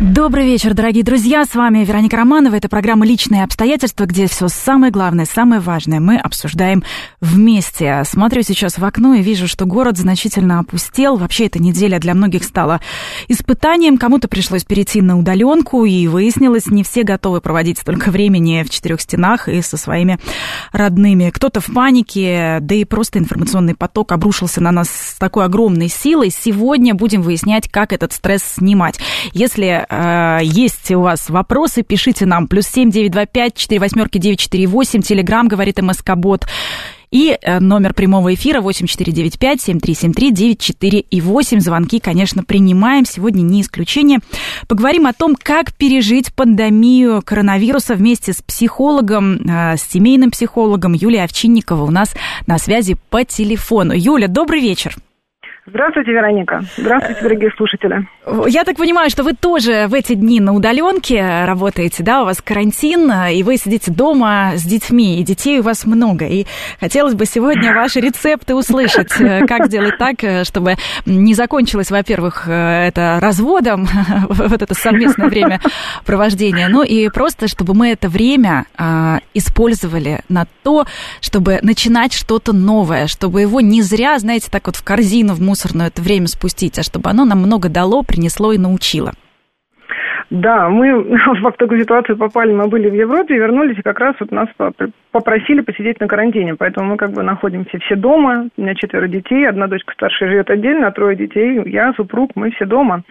Добрый вечер, дорогие друзья. С вами Вероника Романова. Это программа «Личные обстоятельства», где все самое главное, самое важное мы обсуждаем вместе. Смотрю сейчас в окно и вижу, что город значительно опустел. Вообще эта неделя для многих стала испытанием. Кому-то пришлось перейти на удаленку, и выяснилось, не все готовы проводить столько времени в четырех стенах и со своими родными. Кто-то в панике, да и просто информационный поток обрушился на нас с такой огромной силой. Сегодня будем выяснять, как этот стресс снимать. Если есть у вас вопросы, пишите нам. Плюс семь девять два пять четыре восьмерки девять четыре восемь. Телеграмм говорит МСК Бот. И э, номер прямого эфира 8495-7373-94 и 8. Звонки, конечно, принимаем. Сегодня не исключение. Поговорим о том, как пережить пандемию коронавируса вместе с психологом, э, с семейным психологом Юлией Овчинникова у нас на связи по телефону. Юля, добрый вечер. Здравствуйте, Вероника. Здравствуйте, дорогие слушатели. Я так понимаю, что вы тоже в эти дни на удаленке работаете, да? У вас карантин, и вы сидите дома с детьми, и детей у вас много. И хотелось бы сегодня ваши рецепты услышать, как сделать так, чтобы не закончилось, во-первых, это разводом, вот это совместное время провождения, ну и просто, чтобы мы это время а, использовали на то, чтобы начинать что-то новое, чтобы его не зря, знаете, так вот в корзину, в мусор мусорное это время спустить, а чтобы оно нам много дало, принесло и научило. Да, мы в такую ситуацию попали, мы были в Европе вернулись, и как раз вот нас попросили посидеть на карантине, поэтому мы как бы находимся все дома, у меня четверо детей, одна дочка старшая живет отдельно, а трое детей, я, супруг, мы все дома.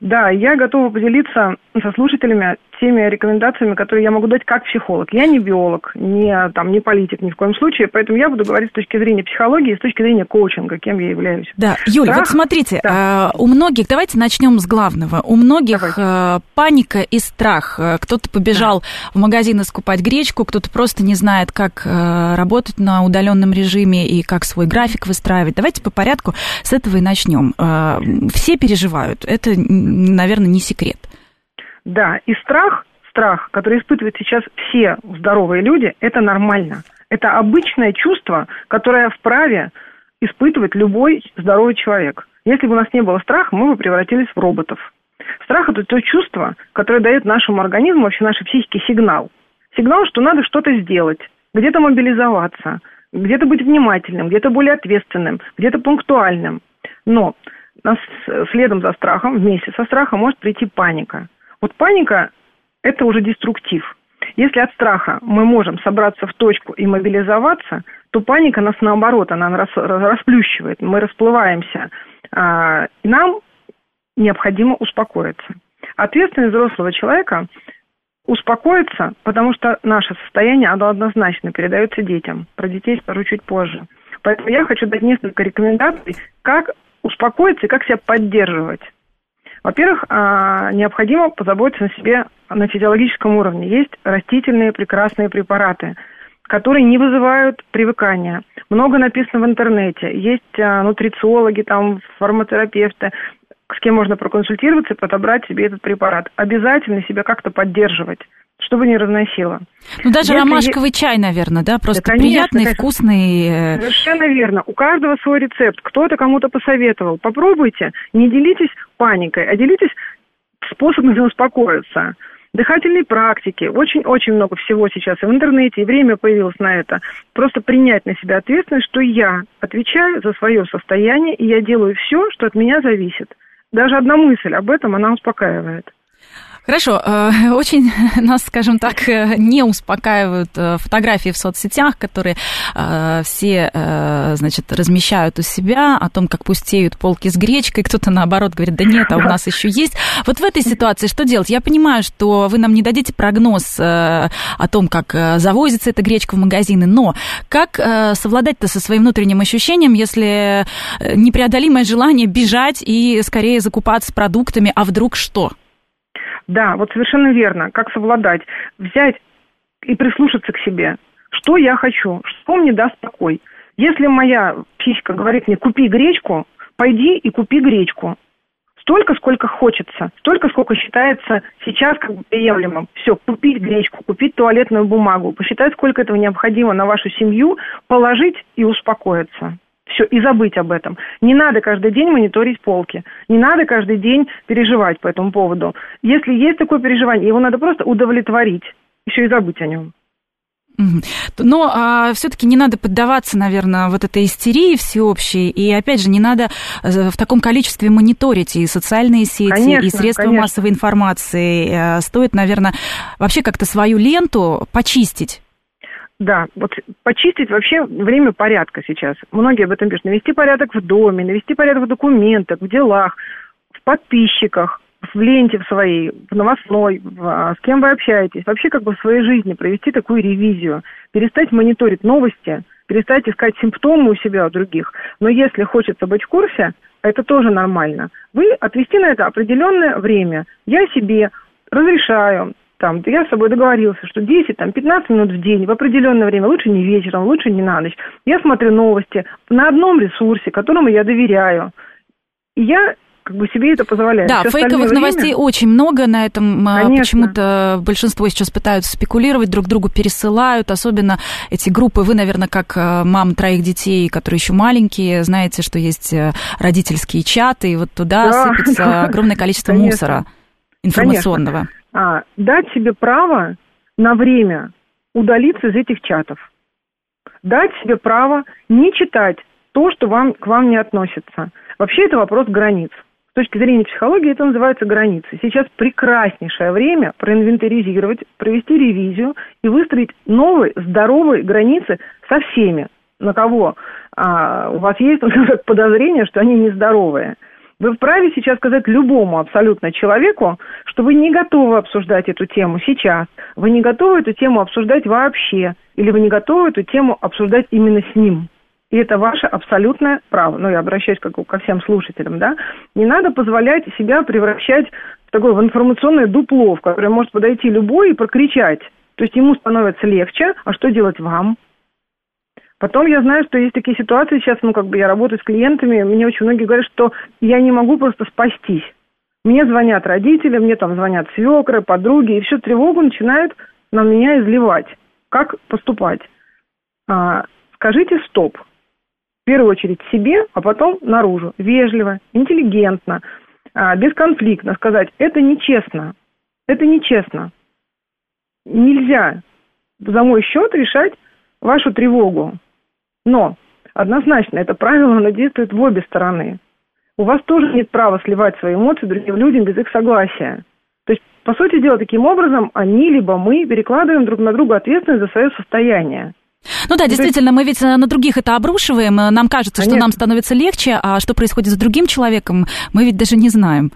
Да, я готова поделиться со слушателями теми рекомендациями, которые я могу дать как психолог. Я не биолог, не, там, не политик ни в коем случае, поэтому я буду говорить с точки зрения психологии, с точки зрения коучинга, кем я являюсь. Да, Юля, Страх? вот смотрите, да. э, у многих, давайте начнем с главного, у многих э, паника и страх. Э, кто-то побежал да. в магазин скупать гречку, кто-то просто не знает, как работать на удаленном режиме и как свой график выстраивать. Давайте по порядку с этого и начнем. Все переживают, это, наверное, не секрет. Да, и страх, страх, который испытывают сейчас все здоровые люди, это нормально. Это обычное чувство, которое вправе испытывать любой здоровый человек. Если бы у нас не было страха, мы бы превратились в роботов. Страх – это то чувство, которое дает нашему организму, вообще нашей психике сигнал. Сигнал, что надо что-то сделать, где-то мобилизоваться, где-то быть внимательным, где-то более ответственным, где-то пунктуальным. Но нас следом за страхом, вместе со страхом может прийти паника. Вот паника – это уже деструктив. Если от страха мы можем собраться в точку и мобилизоваться, то паника нас наоборот, она рас, расплющивает, мы расплываемся. А, и нам необходимо успокоиться. Ответственность взрослого человека успокоиться, потому что наше состояние, оно однозначно передается детям. Про детей скажу чуть позже. Поэтому я хочу дать несколько рекомендаций, как успокоиться и как себя поддерживать. Во-первых, а, необходимо позаботиться о себе на физиологическом уровне. Есть растительные прекрасные препараты, которые не вызывают привыкания. Много написано в интернете. Есть а, нутрициологи, там, фарматерапевты, с кем можно проконсультироваться и подобрать себе этот препарат. Обязательно себя как-то поддерживать чтобы не разносило. Ну, даже Если ромашковый есть... чай, наверное, да? Просто да, конечно, приятный, конечно. вкусный. Э, Совершенно верно. У каждого свой рецепт. Кто-то кому-то посоветовал. Попробуйте. Не делитесь паникой, а делитесь способами успокоиться. Дыхательные практики. Очень-очень много всего сейчас и в интернете, и время появилось на это. Просто принять на себя ответственность, что я отвечаю за свое состояние, и я делаю все, что от меня зависит. Даже одна мысль об этом, она успокаивает. Хорошо, э, очень нас, скажем так, э, не успокаивают э, фотографии в соцсетях, которые все, значит, размещают у себя о том, как пустеют полки с гречкой, кто-то наоборот говорит, да нет, а у нас еще есть. Вот в этой ситуации что делать? Я понимаю, что вы нам не дадите прогноз о том, как завозится эта гречка в магазины, но как совладать-то со своим внутренним ощущением, если непреодолимое желание бежать и скорее закупаться продуктами, а вдруг что? Да, вот совершенно верно. Как совладать? Взять и прислушаться к себе. Что я хочу? Что мне даст покой? Если моя психика говорит мне, купи гречку, пойди и купи гречку. Столько, сколько хочется, столько, сколько считается сейчас как бы приемлемым. Все, купить гречку, купить туалетную бумагу, посчитать, сколько этого необходимо на вашу семью, положить и успокоиться. Все, и забыть об этом. Не надо каждый день мониторить полки. Не надо каждый день переживать по этому поводу. Если есть такое переживание, его надо просто удовлетворить. Еще и забыть о нем. Но а, все-таки не надо поддаваться, наверное, вот этой истерии всеобщей. И опять же, не надо э, в таком количестве мониторить и социальные сети, конечно, и средства конечно. массовой информации. Э, стоит, наверное, вообще как-то свою ленту почистить. Да, вот почистить вообще время порядка сейчас. Многие об этом пишут. Навести порядок в доме, навести порядок в документах, в делах, в подписчиках, в ленте в своей, в новостной, в, а, с кем вы общаетесь, вообще как бы в своей жизни провести такую ревизию, перестать мониторить новости, перестать искать симптомы у себя, у других. Но если хочется быть в курсе, это тоже нормально. Вы отвести на это определенное время. Я себе разрешаю, там, я с собой договорился, что 10, там, 15 минут в день в определенное время, лучше не вечером, лучше не на ночь. Я смотрю новости на одном ресурсе, которому я доверяю. И я как бы себе это позволяет. Да, Все фейковых остальное новостей время... очень много на этом. а, Конечно. Почему-то большинство сейчас пытаются спекулировать, друг другу пересылают, особенно эти группы. Вы, наверное, как э, мам троих детей, которые еще маленькие, знаете, что есть э, родительские чаты, и вот туда Да, сыпется да. огромное количество Конечно. мусора информационного. А, дать себе право на время удалиться из этих чатов. Дать себе право не читать то, что вам, к вам не относится. Вообще это вопрос границ. С точки зрения психологии это называется границы. Сейчас прекраснейшее время проинвентаризировать, провести ревизию и выстроить новые здоровые границы со всеми, на кого а, у вас есть подозрение, что они нездоровые. Вы вправе сейчас сказать любому абсолютно человеку, что вы не готовы обсуждать эту тему сейчас, вы не готовы эту тему обсуждать вообще, или вы не готовы эту тему обсуждать именно с ним. И это ваше абсолютное право. Ну, я обращаюсь как ко всем слушателям, да. Не надо позволять себя превращать в такое в информационное дупло, в которое может подойти любой и прокричать. То есть ему становится легче, а что делать вам? Потом я знаю, что есть такие ситуации, сейчас, ну, как бы я работаю с клиентами, мне очень многие говорят, что я не могу просто спастись. Мне звонят родители, мне там звонят свекры, подруги, и всю тревогу начинают на меня изливать. Как поступать? А, скажите стоп. В первую очередь себе, а потом наружу. Вежливо, интеллигентно, а, бесконфликтно сказать, это нечестно. Это нечестно. Нельзя за мой счет решать вашу тревогу. Но однозначно это правило, оно действует в обе стороны. У вас тоже нет права сливать свои эмоции другим людям без их согласия. То есть, по сути дела, таким образом они либо мы перекладываем друг на друга ответственность за свое состояние. Ну да, действительно, мы ведь на других это обрушиваем, нам кажется, что Конечно. нам становится легче, а что происходит с другим человеком, мы ведь даже не знаем.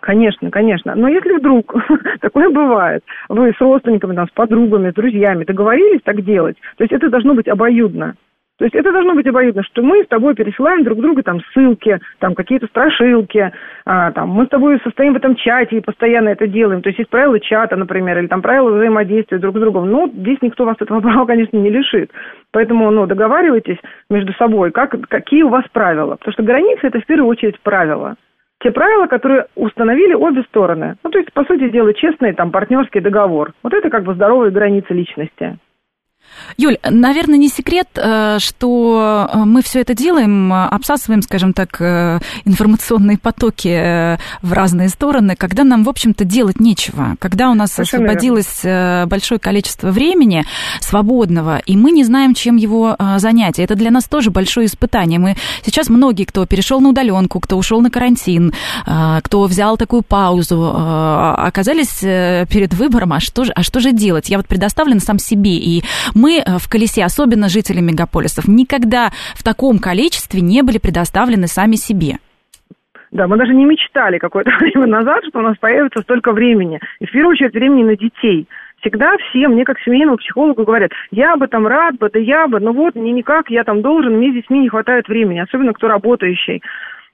Конечно, конечно. Но если вдруг такое бывает, вы с родственниками, там, с подругами, с друзьями договорились так делать, то есть это должно быть обоюдно. То есть это должно быть обоюдно, что мы с тобой пересылаем друг другу там ссылки, там какие-то страшилки, а, там, мы с тобой состоим в этом чате и постоянно это делаем. То есть есть правила чата, например, или там правила взаимодействия друг с другом. Ну, здесь никто вас этого права, конечно, не лишит. Поэтому, ну, договаривайтесь между собой, как, какие у вас правила. Потому что границы – это в первую очередь правила. Те правила, которые установили обе стороны. Ну, то есть, по сути дела, честный там партнерский договор. Вот это как бы здоровые границы личности. Юль, наверное, не секрет, э, что э, мы все это делаем, э, обсасываем, скажем так, информационные потоки в разные стороны, когда нам, в общем-то, делать нечего, когда у нас Совершенно освободилось большое количество времени свободного, и мы не знаем, чем его занять. И это для нас тоже большое испытание. Мы сейчас многие, кто перешел на удаленку, кто ушел на карантин, кто взял такую паузу, оказались перед выбором, а что же, а что же делать? Я вот предоставлен сам себе, и мы э, в колесе, особенно жители мегаполисов, никогда в таком количестве не были предоставлены сами себе. Да, мы даже не мечтали какое-то время назад, что у нас появится столько времени. И в первую очередь времени на детей. Всегда все мне как семейному психологу говорят, я бы там рад бы, да я бы, но вот мне никак, я там должен, мне с детьми не хватает времени, особенно кто работающий.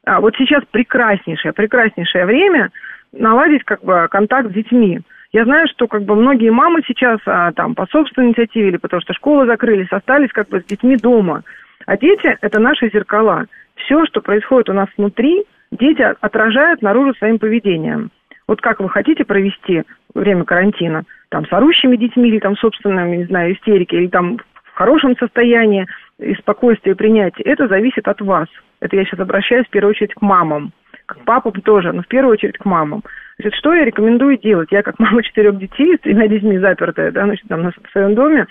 А вот сейчас прекраснейшее, прекраснейшее время наладить как бы контакт с детьми. Я знаю, что как бы многие мамы сейчас а, там по собственной инициативе или потому что школы закрылись, остались как бы с детьми дома. А дети – это наши зеркала. все, что происходит у нас внутри, дети отражают наружу своим поведением. Вот как вы хотите провести время карантина? Там с орущими детьми или там собственными, не знаю, истерики, или там в хорошем состоянии и спокойствии принятия. Это зависит от вас. Это я сейчас обращаюсь в первую очередь к мамам. К папам тоже, но в первую очередь к мамам. Значит, что я рекомендую делать? Я как мама четырех детей, с тремя детьми запертая, да, значит, там в своем доме,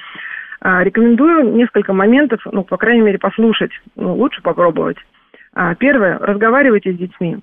а, рекомендую несколько моментов, ну, по крайней мере, послушать. Ну, лучше попробовать. А, первое, разговаривайте с детьми.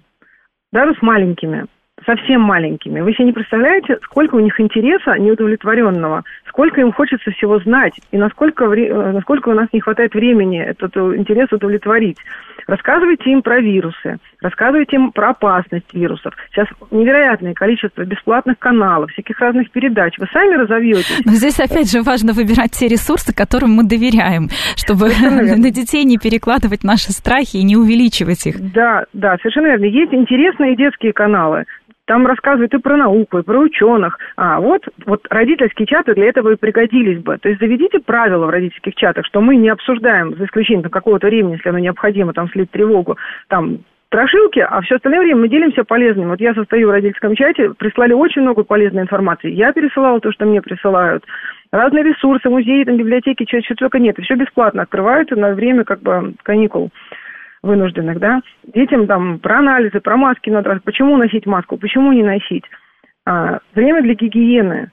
Даже с маленькими совсем маленькими. Вы себе не представляете, сколько у них интереса неудовлетворенного, сколько им хочется всего знать, и насколько, э, насколько у нас не хватает времени этот интерес удовлетворить. Рассказывайте им про вирусы, рассказывайте им про опасность вирусов. Сейчас невероятное количество бесплатных каналов, всяких разных передач. Вы сами разовьетесь. Но здесь опять же важно выбирать те ресурсы, которым мы доверяем, чтобы на детей не перекладывать наши страхи и не увеличивать их. Да, да, совершенно верно. Есть интересные детские каналы. Там рассказывают и про науку, и про ученых. А вот, вот родительские чаты для этого и пригодились бы. То есть заведите правила в родительских чатах, что мы не обсуждаем, за исключением какого-то времени, если оно необходимо, там слить тревогу, там страшилки, а все остальное время мы делимся полезным. Вот я состою в родительском чате, прислали очень много полезной информации. Я пересылала то, что мне присылают. Разные ресурсы, музеи, там, библиотеки, чего, чего только нет. Все бесплатно открывают на время как бы каникул вынужденных, да, детям там про анализы, про маски надо, почему носить маску, почему не носить. А, время для гигиены.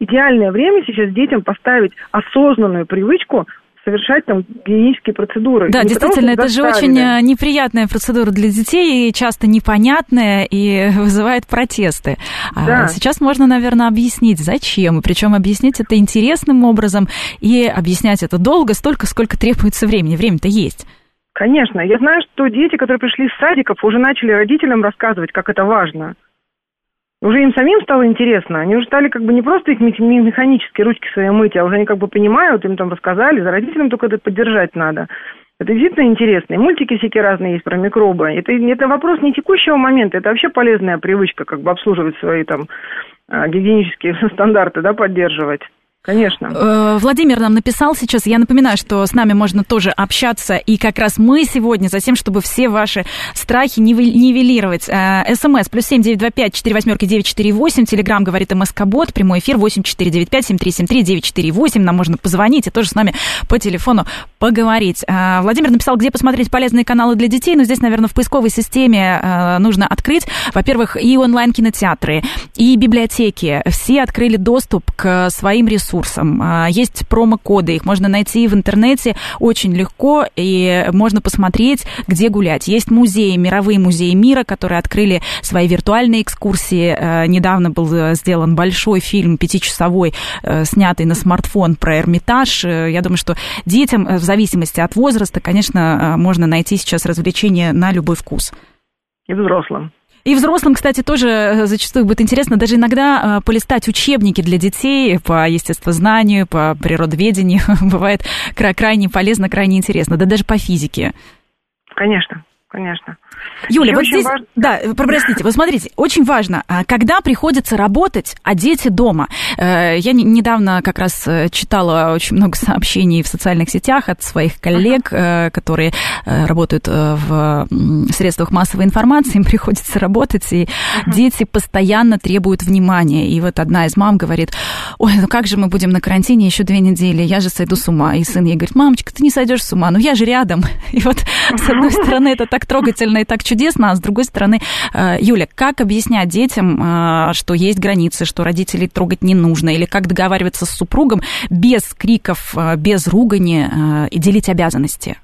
Идеальное время сейчас детям поставить осознанную привычку совершать там гигиенические процедуры. Да, не действительно, это же очень э, неприятная процедура для детей, и часто непонятная и вызывает протесты. А да. А сейчас можно, наверное, объяснить, зачем, и причем объяснить это интересным образом, и объяснять это долго, столько, сколько требуется времени. Время-то есть. Конечно. Я знаю, что дети, которые пришли из садиков, уже начали родителям рассказывать, как это важно. Уже им самим стало интересно. Они уже стали как бы не просто их механические ручки свои мыть, а уже они как бы понимают, им там рассказали, за родителям только это поддержать надо. Это действительно интересно. И мультики всякие разные есть про микробы. Это, это вопрос не текущего момента, это вообще полезная привычка, как бы обслуживать свои там а, гигиенические стандарты, да, поддерживать. Конечно. Э, Владимир нам написал сейчас. Я напоминаю, что с нами можно тоже общаться. И как раз мы сегодня за тем, чтобы все ваши страхи нивелировать. Э, СМС плюс семь девять два пять четыре восьмерки девять четыре восемь. Телеграмм говорит МСК Бот. Прямой эфир восемь четыре девять пять семь три семь три девять четыре восемь. Нам можно позвонить и тоже с нами по телефону поговорить. Э, Владимир написал, где посмотреть полезные каналы для детей. Но здесь, наверное, в поисковой системе нужно открыть, во-первых, и онлайн-кинотеатры, и библиотеки. Все открыли доступ к своим ресурсам ресурсам. А, есть промокоды, их можно найти в интернете очень легко, и можно посмотреть, где гулять. Есть музеи, мировые музеи мира, которые открыли свои виртуальные экскурсии. А, недавно был сделан большой фильм пятичасовой, а, снятый на смартфон про Эрмитаж. Я думаю, что детям, в зависимости от возраста, конечно, можно найти сейчас развлечения на любой вкус. И взрослым. И взрослым, кстати, тоже э, зачастую будет интересно даже иногда э, полистать учебники для детей по естествознанию, по природоведению. Бывает крайне полезно, крайне интересно, да даже по физике. Конечно, конечно. Юля, вот здесь, важно... да, простите, вы смотрите, очень важно, а, когда приходится работать, а дети дома. Э, я недавно как раз э, читала очень много сообщений в социальных сетях от своих коллег, uh-huh. которые работают в средствах массовой информации, им приходится работать, и uh-huh. дети постоянно требуют внимания. И вот одна из мам говорит, ой, ну как же мы будем на карантине еще две недели, я же сойду с ума. И сын ей говорит, мамочка, ты не сойдешь с ума, ну я же рядом. И вот с одной стороны это так трогательно и так чудесно, а с другой стороны, э, Юля, как объяснять детям, э, что есть границы, что родителей трогать не нужно, или как договариваться с супругом без криков, э, без ругани и делить обязанности?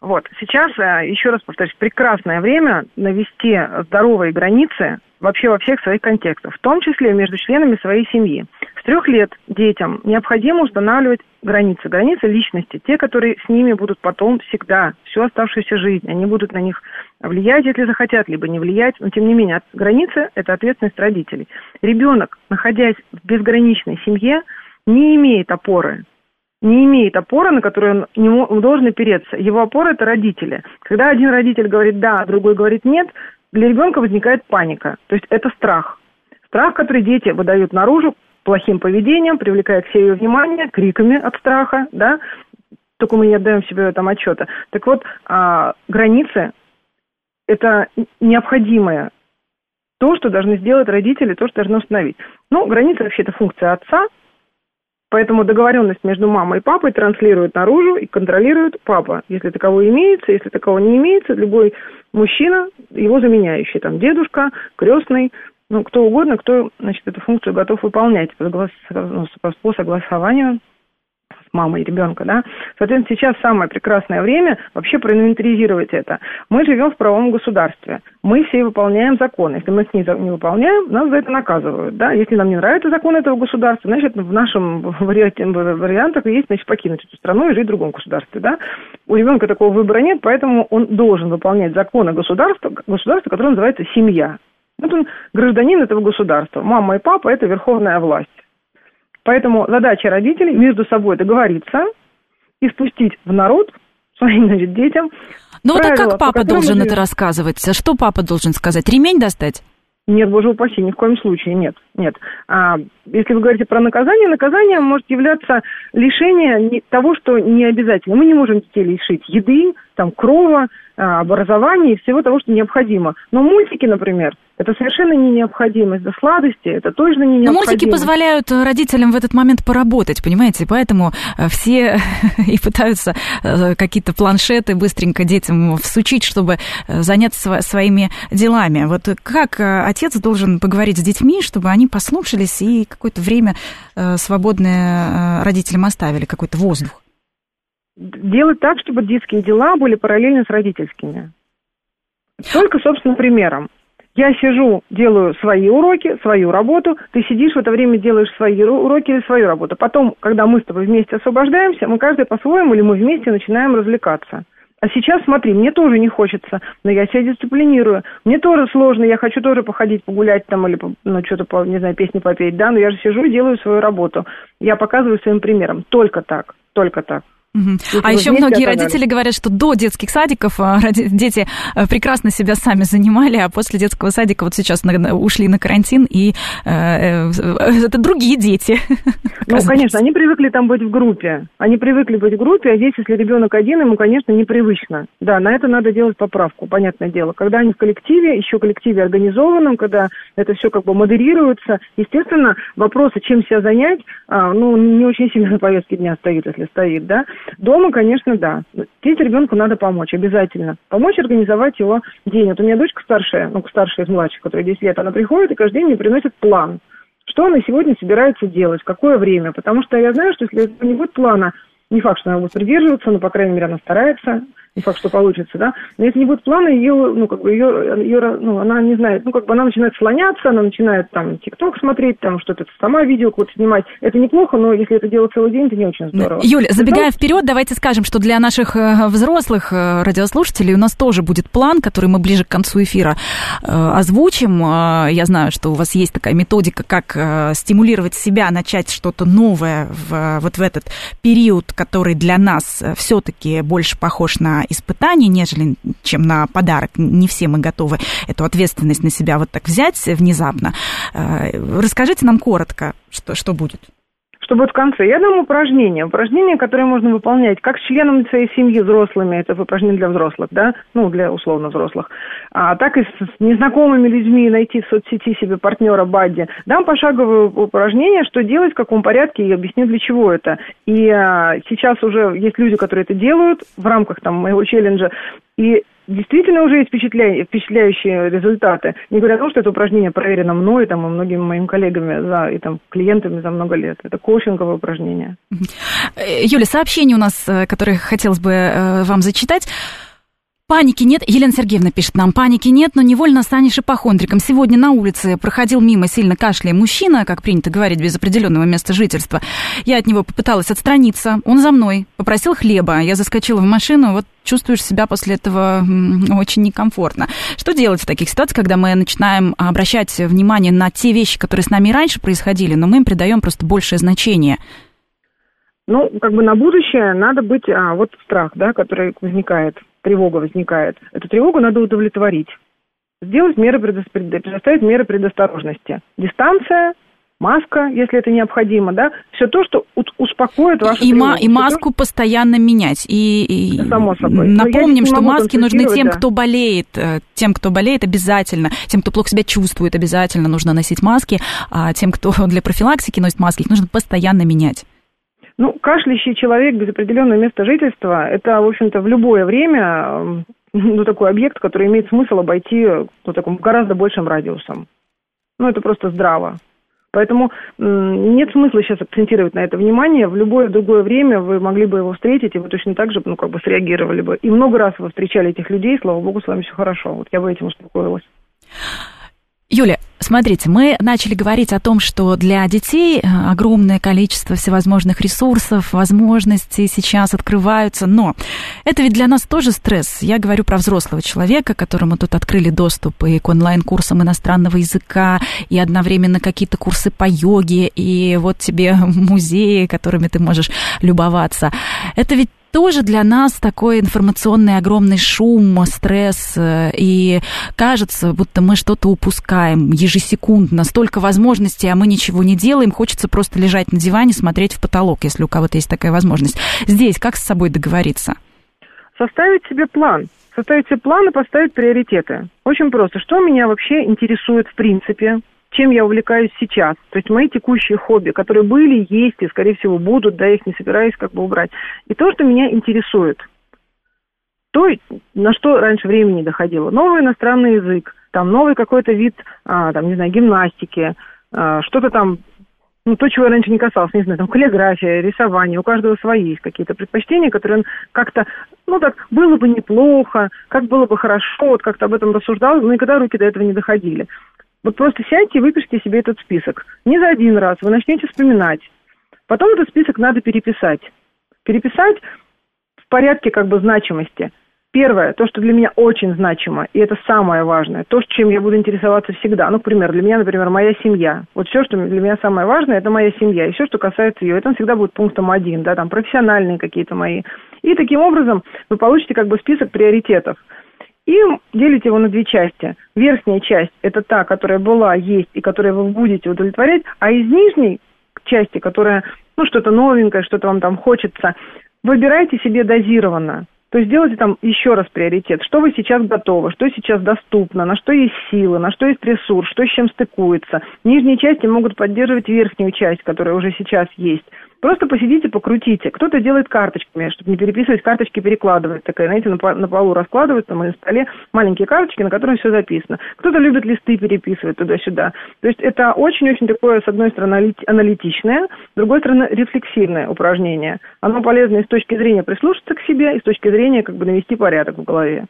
Вот, сейчас, еще раз повторюсь, прекрасное время навести здоровые границы вообще во всех своих контекстах, в том числе между членами своей семьи. С трех лет детям необходимо устанавливать границы, границы личности, те, которые с ними будут потом всегда, всю оставшуюся жизнь. Они будут на них влиять, если захотят, либо не влиять, но тем не менее границы – это ответственность родителей. Ребенок, находясь в безграничной семье, не имеет опоры, не имеет опоры, на которую он, не, должен опереться. Его опора – это родители. Когда один родитель говорит «да», а другой говорит «нет», для ребенка возникает паника. То есть это страх. Страх, который дети выдают наружу плохим поведением, привлекая к себе внимание, криками от страха, да, только мы не отдаем себе в этом отчета. Так вот, а, границы – это необходимое то, что должны сделать родители, то, что должны установить. Ну, граница вообще это функция отца, поэтому договоренность между мамой и папой транслирует наружу и контролирует папа. Если таково имеется, если таково не имеется, любой мужчина, его заменяющий, там, дедушка, крестный, ну, кто угодно, кто, значит, эту функцию готов выполнять по, ну, по согласованию с мамой ребенка, да. Соответственно, сейчас самое прекрасное время вообще проинвентаризировать это. Мы живем в правовом государстве. Мы все выполняем законы. Если мы их не, не выполняем, нас за это наказывают, да. Если нам не нравится закон этого государства, значит, в нашем варианте, вариантах есть, значит, покинуть эту страну и жить в другом государстве, да. У ребенка такого выбора нет, поэтому он должен выполнять законы государства, государства, которое называется семья. Вот он гражданин этого государства. Мама и папа – это верховная власть. Поэтому задача родителей между собой договориться и спустить в народ своим значит, детям. Ну вот а как папа должен это рассказывать? Что папа должен сказать? Ремень достать? Нет, боже упаси, ни в коем случае, нет, нет. А, если вы говорите про наказание, наказание может являться лишение того, что не обязательно. Мы не можем детей лишить еды, там, крова, а, образования и всего того, что необходимо. Но мультики, например, это совершенно не необходимость. Да сладости, это точно не необходимость. Но мультики позволяют родителям в этот момент поработать, понимаете? Поэтому э, все и пытаются э, какие-то планшеты быстренько детям всучить, чтобы э, заняться своими делами. Вот как отец должен поговорить с детьми, чтобы они послушались и какое-то время свободное родителям оставили, какой-то воздух? Делать так, чтобы детские дела были параллельны с родительскими. Только собственным примером. Я сижу, делаю свои уроки, свою работу, ты сидишь в это время делаешь свои уроки или свою работу. Потом, когда мы с тобой вместе освобождаемся, мы каждый по-своему или мы вместе начинаем развлекаться. А сейчас, смотри, мне тоже не хочется, но я себя дисциплинирую. Мне тоже сложно, я хочу тоже походить, погулять там или, ну, что-то, не знаю, песни попеть, да, но я же сижу и делаю свою работу. Я показываю своим примером. Только так, только так. Угу. А еще многие родители говорят, что до детских садиков а, дети а, прекрасно себя сами занимали, а после детского садика вот сейчас ушли на карантин, и э, э, это другие дети. Ну, конечно, они привыкли там быть в группе. Они привыкли быть в группе, а здесь, если ребенок один, ему, конечно, непривычно. Да, на это надо делать поправку, понятное дело. Когда они в коллективе, еще коллективе организованном, когда это все как бы модерируется, естественно, вопросы, чем себя занять, а, ну, не очень сильно на повестке дня стоит, если стоит, да. Дома, конечно, да. Здесь ребенку надо помочь, обязательно. Помочь организовать его день. Вот у меня дочка старшая, ну, старшая из младших, которая 10 лет, она приходит и каждый день мне приносит план. Что она сегодня собирается делать, какое время. Потому что я знаю, что если не будет плана, не факт, что она будет придерживаться, но, по крайней мере, она старается не факт, что получится, да, но если не будет плана, ее, ну, как бы, ее, ее, ну, она не знает, ну, как бы, она начинает слоняться, она начинает, там, ТикТок смотреть, там, что-то сама видео какое-то снимать, это неплохо, но если это делать целый день, это не очень здорово. Юля, забегая Потому... вперед, давайте скажем, что для наших э, взрослых э, радиослушателей у нас тоже будет план, который мы ближе к концу эфира э, озвучим. Я знаю, что у вас есть такая методика, как стимулировать себя, начать что-то новое в, вот в этот период, который для нас все-таки больше похож на испытание, нежели чем на подарок. Не все мы готовы эту ответственность на себя вот так взять внезапно. Э, расскажите нам коротко, что, что будет что будет в конце. Я дам упражнение. Упражнение, которое можно выполнять как с членами своей семьи взрослыми, это упражнение для взрослых, да, ну, для условно взрослых, а так и с незнакомыми людьми найти в соцсети себе партнера Бадди. Дам пошаговое упражнение, что делать, в каком порядке, и объясню, для чего это. И а, сейчас уже есть люди, которые это делают в рамках там моего челленджа, и действительно уже есть впечатля... впечатляющие результаты. Не говоря о том, что это упражнение проверено мной там, и многими моими коллегами за, и там, клиентами за много лет. Это коучинговое упражнение. Юля, сообщение у нас, э, которое хотелось бы э, вам зачитать. Паники нет. Елена Сергеевна пишет нам, паники нет, но невольно станешь ипохондриком. Сегодня на улице проходил мимо сильно кашляя мужчина, как принято говорить, без определенного места жительства. Я от него попыталась отстраниться. Он за мной. Попросил хлеба. Я заскочила в машину. Вот чувствуешь себя после этого очень некомфортно. Что делать в таких ситуациях, когда мы начинаем обращать внимание на те вещи, которые с нами раньше происходили, но мы им придаем просто большее значение? Ну, как бы на будущее надо быть, а, вот страх, да, который возникает тревога возникает, эту тревогу надо удовлетворить. Сделать меры, предоставить меры предосторожности. Дистанция, маска, если это необходимо, да, все то, что успокоит вашу и, тревогу. И маску то, постоянно менять. И, и Само собой. напомним, что маски нужны тем, да. кто болеет, э, тем, кто болеет обязательно, тем, кто плохо себя чувствует обязательно нужно носить маски, а тем, кто для профилактики носит маски, их нужно постоянно менять. Ну, кашляющий человек без определенного места жительства, это, в общем-то, в любое время ну, такой объект, который имеет смысл обойти ну, таким гораздо большим радиусом. Ну, это просто здраво. Поэтому нет смысла сейчас акцентировать на это внимание. В любое другое время вы могли бы его встретить, и вы точно так же, ну, как бы среагировали бы. И много раз вы встречали этих людей, слава богу, с вами все хорошо. Вот я бы этим успокоилась. Юля, смотрите, мы начали говорить о том, что для детей э, огромное количество всевозможных ресурсов, возможностей сейчас открываются, но это ведь для нас тоже стресс. Я говорю про взрослого человека, которому тут открыли доступ и к онлайн-курсам иностранного языка, и одновременно какие-то курсы по йоге, и вот тебе музеи, которыми ты можешь любоваться. Это ведь тоже для нас такой информационный огромный шум, стресс, э, и кажется, будто мы что-то упускаем ежесекундно, столько возможностей, а мы ничего не делаем, хочется просто лежать на диване, смотреть в потолок, если у кого-то есть такая возможность. Здесь как с собой договориться? Составить себе план. Составить себе план и поставить приоритеты. Очень просто. Что меня вообще интересует в принципе? Чем я увлекаюсь сейчас. То есть мои текущие хобби, которые были, есть и, скорее всего, будут, да, их не собираюсь как бы убрать. И то, что меня интересует. То, на что раньше времени доходило. Новый иностранный язык, там новый какой-то вид, а, там, не знаю, гимнастики, а, что-то там, ну, то, чего я раньше не касался, не знаю, там, каллиграфия, рисование, у каждого свои есть какие-то предпочтения, которые он как-то, ну, так, было бы неплохо, как было бы хорошо, вот как-то об этом рассуждал, но никогда руки до этого не доходили. Вот просто сядьте и выпишите себе этот список. Не за один раз, вы начнете вспоминать. Потом этот список надо переписать. Переписать в порядке как бы значимости. Первое, то, что для меня очень значимо, и это самое важное, то, чем я буду интересоваться всегда. Ну, например, для меня, например, моя семья. Вот все, что для меня самое важное, это моя семья. И все, что касается ее, это всегда будет пунктом один, да, там профессиональные какие-то мои. И таким образом вы получите как бы список приоритетов – и делите его на две части. Верхняя часть – это та, которая была, есть и которую вы будете удовлетворять, а из нижней части, которая, ну, что-то новенькое, что-то вам там хочется, выбирайте себе дозированно. То есть делайте там еще раз приоритет. Что вы сейчас готовы, что сейчас доступно, на что есть силы, на что есть ресурс, что с чем стыкуется. Нижние части могут поддерживать верхнюю часть, которая уже сейчас есть. Просто посидите, покрутите. Кто-то делает карточками, чтобы не переписывать карточки, перекладывать. Такая, знаете, на, на полу раскладывают, там, на столе маленькие карточки, на которых все записано. Кто-то любит листы переписывать туда-сюда. То есть это очень-очень такое, с одной стороны, аналитичное, с другой стороны, рефлексивное упражнение. Оно полезно и с точки зрения прислушаться к себе, и с точки зрения как бы навести порядок в голове.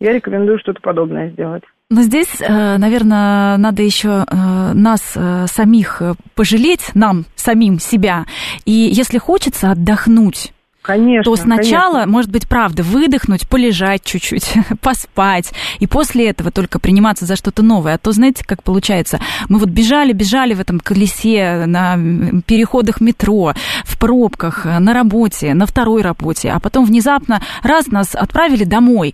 Я рекомендую что-то подобное сделать. Но здесь, э, наверное, надо еще э, нас э, самих пожалеть, нам самим себя. И если хочется отдохнуть, Конечно, то сначала, конечно. может быть, правда, выдохнуть, полежать чуть-чуть, поспать, и после этого только приниматься за что-то новое. А то, знаете, как получается, мы вот бежали, бежали в этом колесе на переходах метро, в пробках, на работе, на второй работе, а потом внезапно раз нас отправили домой,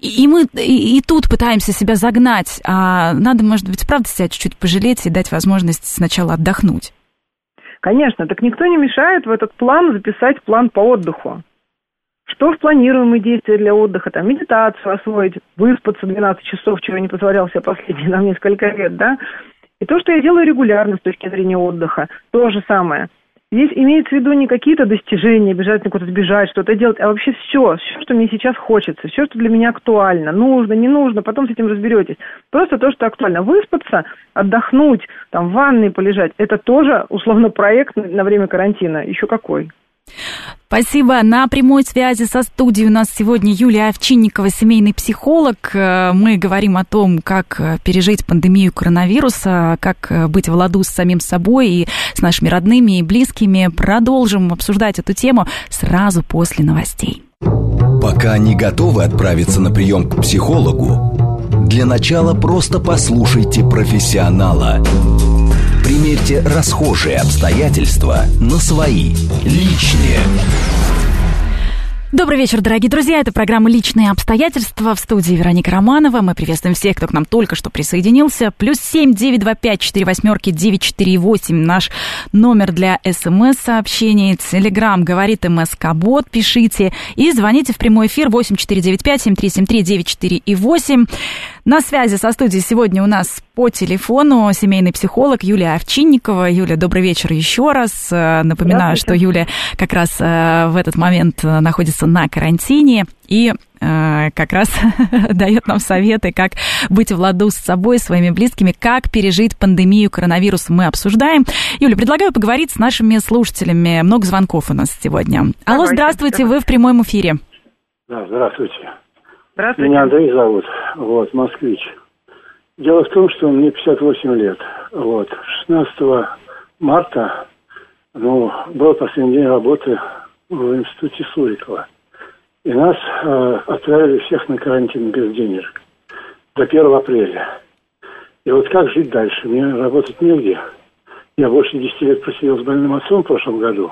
и мы и, и тут пытаемся себя загнать, а надо, может быть, правда себя чуть-чуть пожалеть и дать возможность сначала отдохнуть. Конечно, так никто не мешает в этот план записать план по отдыху. Что в планируемые действия для отдыха? Там медитацию освоить, выспаться 12 часов, чего не позволял себе последние нам несколько лет, да? И то, что я делаю регулярно с точки зрения отдыха, то же самое. Здесь имеется в виду не какие-то достижения, обязательно куда-то бежать, что-то делать, а вообще все, все, что мне сейчас хочется, все, что для меня актуально, нужно, не нужно, потом с этим разберетесь. Просто то, что актуально. Выспаться, отдохнуть, там в ванной полежать, это тоже условно проект на время карантина. Еще какой. Спасибо. На прямой связи со студией у нас сегодня Юлия Овчинникова, семейный психолог. Э, мы говорим о том, как э, пережить пандемию коронавируса, как э, быть в ладу с самим собой и с нашими родными и близкими. Продолжим обсуждать эту тему сразу после новостей. Пока не готовы отправиться на прием к психологу, для начала просто послушайте профессионала – Примерьте расхожие обстоятельства на свои, личные. Добрый вечер, дорогие друзья. Это программа «Личные обстоятельства» в студии Вероника Романова. Мы приветствуем всех, кто к нам только что присоединился. Плюс семь девять два пять четыре восьмерки девять четыре восемь. Наш номер для СМС-сообщений. Телеграмм говорит МСК-бот. Пишите и звоните в прямой эфир восемь четыре девять пять семь три семь три девять четыре и восемь. На связи со студией сегодня у нас по телефону семейный психолог Юлия Овчинникова. Юля, добрый вечер еще раз. Э, напоминаю, что Юля как раз э, в этот момент э, находится на карантине и как раз дает нам советы, как быть в ладу с собой, своими близкими, как пережить пандемию коронавируса мы обсуждаем. Юля, предлагаю поговорить с нашими слушателями. Много звонков у нас сегодня. Алло, здравствуйте, вы в прямом эфире. Да, здравствуйте. Здравствуйте. Меня Андрей зовут, вот, москвич. Дело в том, что мне 58 лет. Вот. 16 марта, ну, был последний день работы в институте Сурикова. И нас э, отправили всех на карантин без денег до 1 апреля. И вот как жить дальше? Мне работать негде. Я больше 10 лет просидел с больным отцом в прошлом году.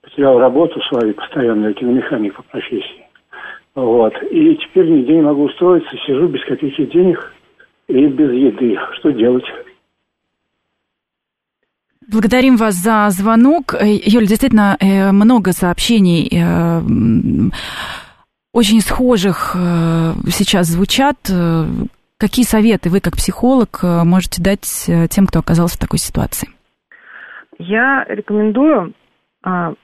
Потерял работу свою постоянную, киномеханик по профессии. Вот. И теперь нигде не могу устроиться, сижу без каких-то денег и без еды. Что делать? Благодарим вас за звонок. Э, Юль, действительно, э, много сообщений э, очень схожих сейчас звучат. Какие советы вы, как психолог, можете дать тем, кто оказался в такой ситуации? Я рекомендую а,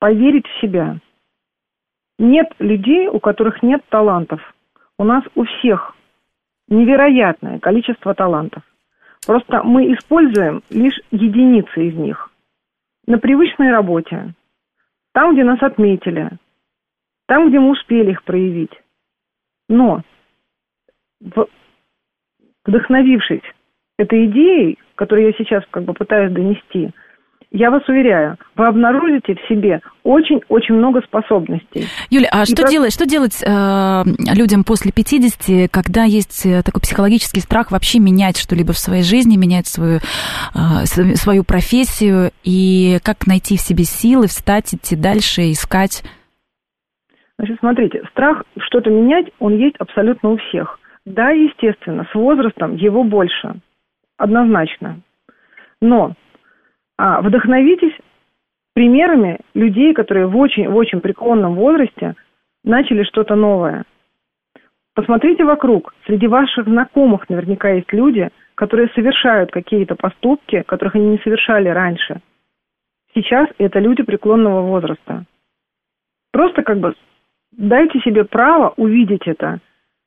поверить в себя, нет людей, у которых нет талантов. У нас у всех невероятное количество талантов. Просто мы используем лишь единицы из них. На привычной работе, там, где нас отметили, там, где мы успели их проявить. Но, вдохновившись этой идеей, которую я сейчас как бы пытаюсь донести – я вас уверяю, вы обнаружите в себе очень-очень много способностей. Юля, а что, про... делать, что делать э, людям после 50, когда есть э, такой психологический страх вообще менять что-либо в своей жизни, менять свою, э, свою профессию, и как найти в себе силы, встать, идти дальше, искать? Значит, смотрите, страх что-то менять, он есть абсолютно у всех. Да, естественно, с возрастом его больше, однозначно. Но а, вдохновитесь примерами людей, которые в очень, в очень преклонном возрасте начали что-то новое. Посмотрите вокруг. Среди ваших знакомых наверняка есть люди, которые совершают какие-то поступки, которых они не совершали раньше. Сейчас это люди преклонного возраста. Просто как бы дайте себе право увидеть это.